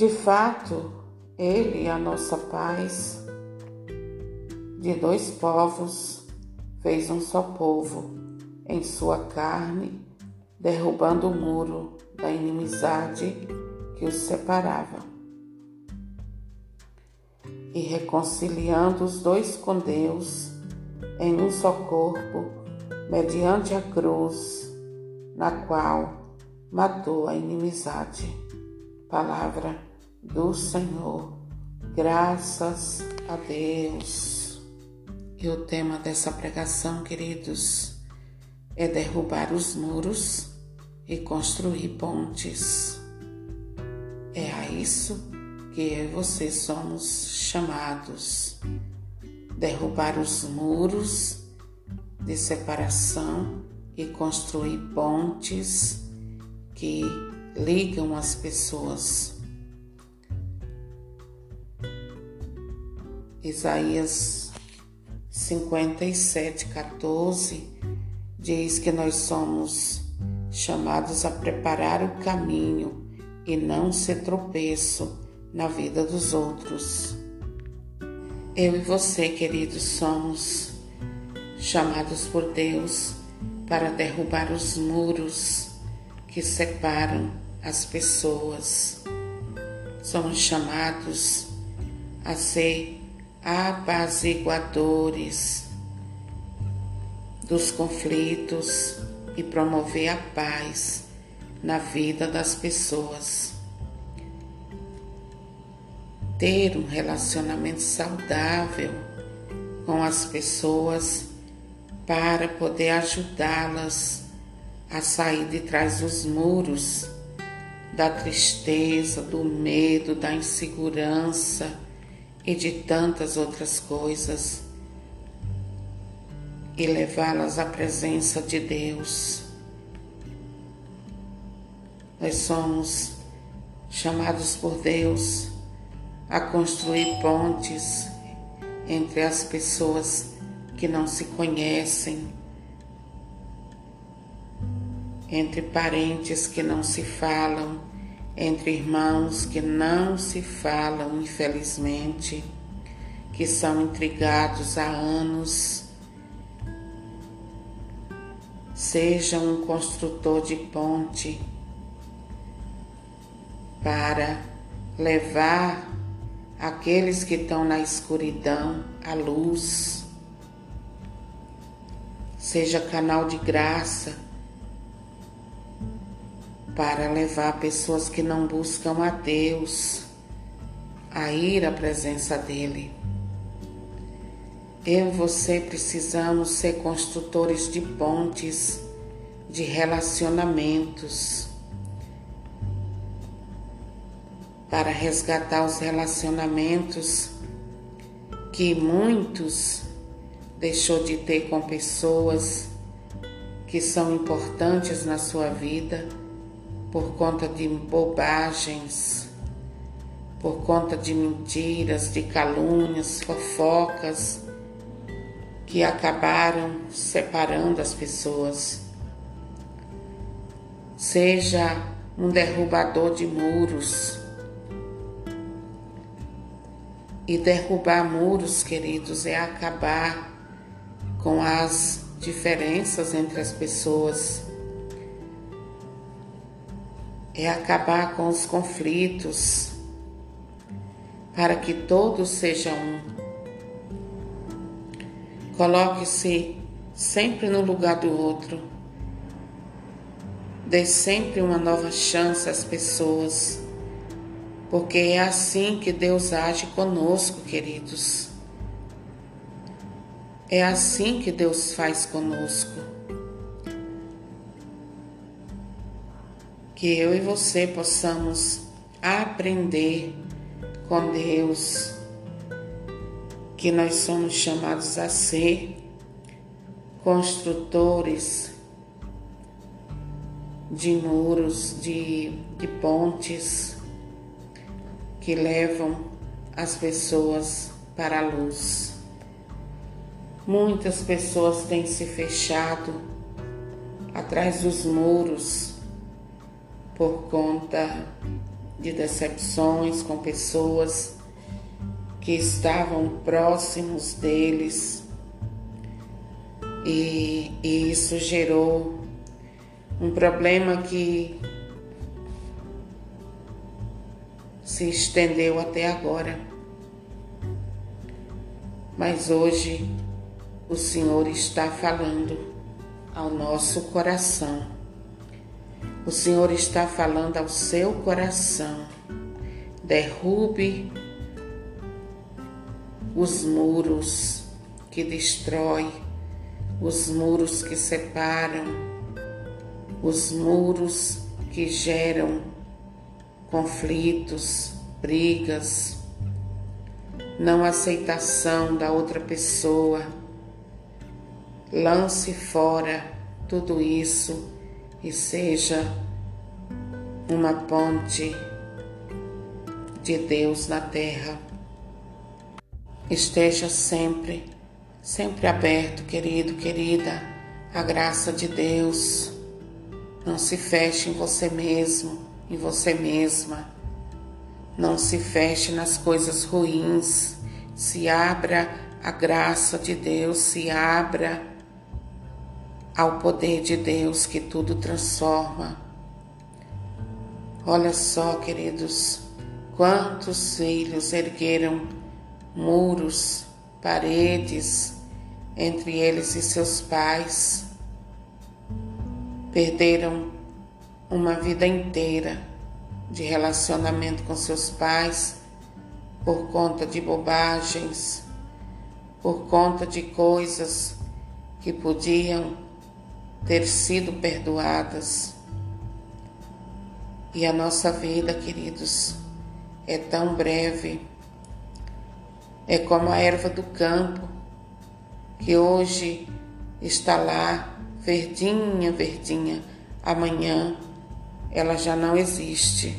De fato, Ele é a nossa paz. De dois povos fez um só povo em sua carne, derrubando o muro da inimizade que os separava e reconciliando os dois com Deus em um só corpo, mediante a cruz, na qual matou a inimizade. Palavra do Senhor. Graças a Deus. E o tema dessa pregação, queridos, é derrubar os muros e construir pontes. É a isso que eu e você somos chamados. Derrubar os muros de separação e construir pontes que ligam as pessoas. Isaías 57, 14 diz que nós somos chamados a preparar o caminho e não ser tropeço na vida dos outros. Eu e você, queridos, somos chamados por Deus para derrubar os muros que separam as pessoas. Somos chamados a ser apaziguadores dos conflitos e promover a paz na vida das pessoas. Ter um relacionamento saudável com as pessoas para poder ajudá-las a sair de trás dos muros da tristeza, do medo, da insegurança e de tantas outras coisas e levá-las à presença de Deus. Nós somos chamados por Deus a construir pontes entre as pessoas que não se conhecem, entre parentes que não se falam, entre irmãos que não se falam, infelizmente, que são intrigados há anos. Seja um construtor de ponte para levar aqueles que estão na escuridão, a luz. Seja canal de graça para levar pessoas que não buscam a Deus a ir à presença dEle. Eu e você precisamos ser construtores de pontes, de relacionamentos para resgatar os relacionamentos que muitos deixou de ter com pessoas que são importantes na sua vida por conta de bobagens, por conta de mentiras, de calúnias, fofocas que acabaram separando as pessoas. Seja um derrubador de muros E derrubar muros, queridos, é acabar com as diferenças entre as pessoas, é acabar com os conflitos, para que todos sejam um. Coloque-se sempre no lugar do outro. Dê sempre uma nova chance às pessoas porque é assim que Deus age conosco, queridos. É assim que Deus faz conosco. Que eu e você possamos aprender com Deus que nós somos chamados a ser construtores de muros, de, de pontes que levam as pessoas para a luz. Muitas pessoas têm se fechado atrás dos muros por conta de decepções com pessoas que estavam próximos deles e, e isso gerou um problema que se estendeu até agora. Mas hoje o Senhor está falando ao nosso coração. O Senhor está falando ao seu coração. Derrube os muros que destrói, os muros que separam, os muros que geram conflitos, brigas, não aceitação da outra pessoa. Lance fora tudo isso e seja uma ponte de Deus na terra. Esteja sempre, sempre aberto, querido, querida, a graça de Deus. Não se feche em você mesmo, em você mesma. Não se feche nas coisas ruins. Se abra à graça de Deus, se abra ao poder de Deus que tudo transforma. Olha só, queridos, quantos filhos ergueram muros, paredes entre eles e seus pais. Perderam uma vida inteira de relacionamento com seus pais por conta de bobagens, por conta de coisas que podiam ter sido perdoadas. E a nossa vida, queridos, é tão breve é como a erva do campo, que hoje está lá, verdinha, verdinha, amanhã ela já não existe.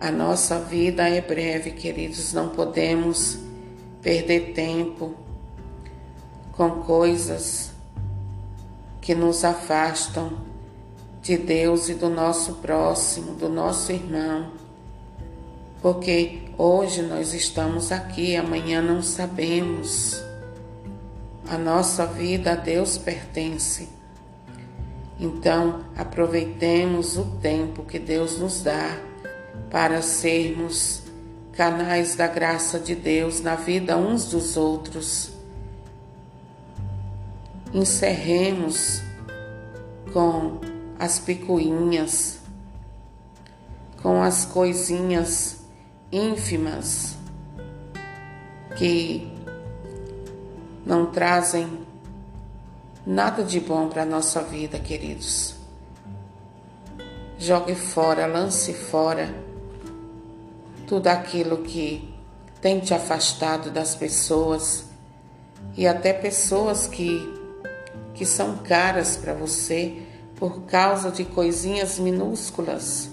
A nossa vida é breve, queridos, não podemos perder tempo com coisas que nos afastam de Deus e do nosso próximo, do nosso irmão porque hoje nós estamos aqui, amanhã não sabemos. A nossa vida a Deus pertence. Então, aproveitemos o tempo que Deus nos dá para sermos canais da graça de Deus na vida uns dos outros. Encerremos com as picuinhas, com as coisinhas ínfimas que não trazem nada de bom para a nossa vida, queridos. Jogue fora, lance fora tudo aquilo que tem te afastado das pessoas e até pessoas que, que são caras para você por causa de coisinhas minúsculas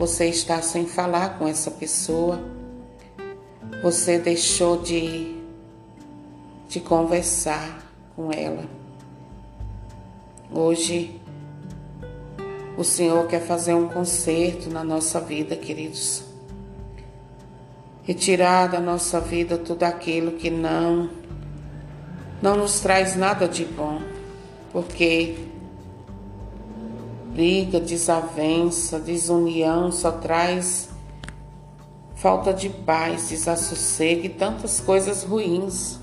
você está sem falar com essa pessoa, você deixou de, de conversar com ela. Hoje, o Senhor quer fazer um conserto na nossa vida, queridos. Retirar da nossa vida tudo aquilo que não não nos traz nada de bom, porque briga, desavença, desunião só traz falta de paz, desassossego e tantas coisas ruins.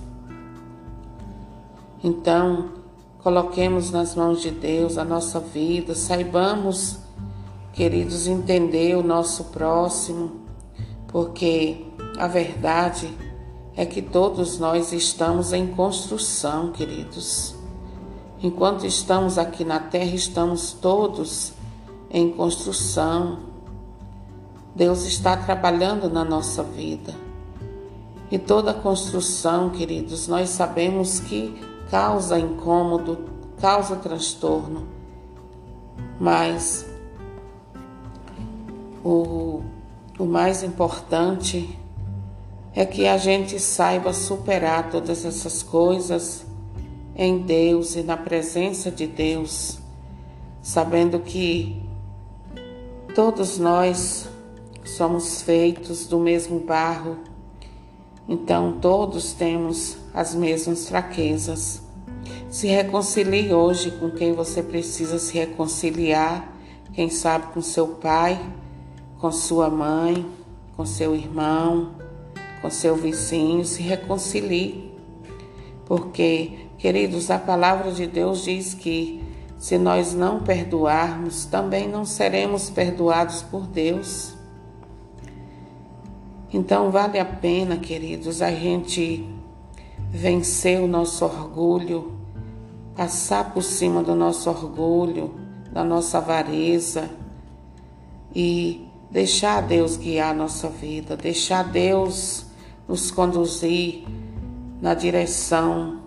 Então, coloquemos nas mãos de Deus a nossa vida, saibamos, queridos, entender o nosso próximo, porque a verdade é que todos nós estamos em construção, queridos. Enquanto estamos aqui na terra, estamos todos em construção. Deus está trabalhando na nossa vida. E toda construção, queridos, nós sabemos que causa incômodo, causa transtorno. Mas o, o mais importante é que a gente saiba superar todas essas coisas em Deus e na presença de Deus, sabendo que todos nós somos feitos do mesmo barro, então todos temos as mesmas fraquezas. Se reconcilie hoje com quem você precisa se reconciliar, quem sabe com seu pai, com sua mãe, com seu irmão, com seu vizinho, se reconcilie. Porque, queridos, a palavra de Deus diz que se nós não perdoarmos, também não seremos perdoados por Deus. Então vale a pena, queridos, a gente vencer o nosso orgulho, passar por cima do nosso orgulho, da nossa avareza e deixar Deus guiar a nossa vida, deixar Deus nos conduzir na direção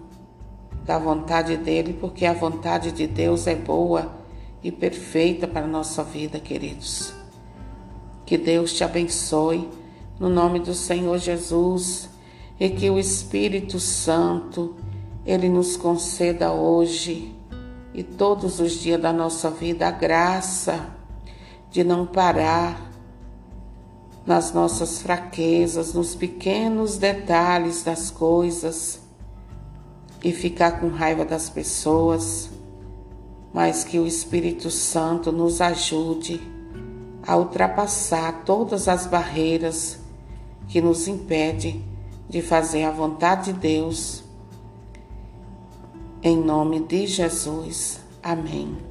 da vontade dele, porque a vontade de Deus é boa e perfeita para a nossa vida, queridos. Que Deus te abençoe no nome do Senhor Jesus e que o Espírito Santo ele nos conceda hoje e todos os dias da nossa vida a graça de não parar nas nossas fraquezas, nos pequenos detalhes das coisas e ficar com raiva das pessoas, mas que o Espírito Santo nos ajude a ultrapassar todas as barreiras que nos impedem de fazer a vontade de Deus. Em nome de Jesus. Amém.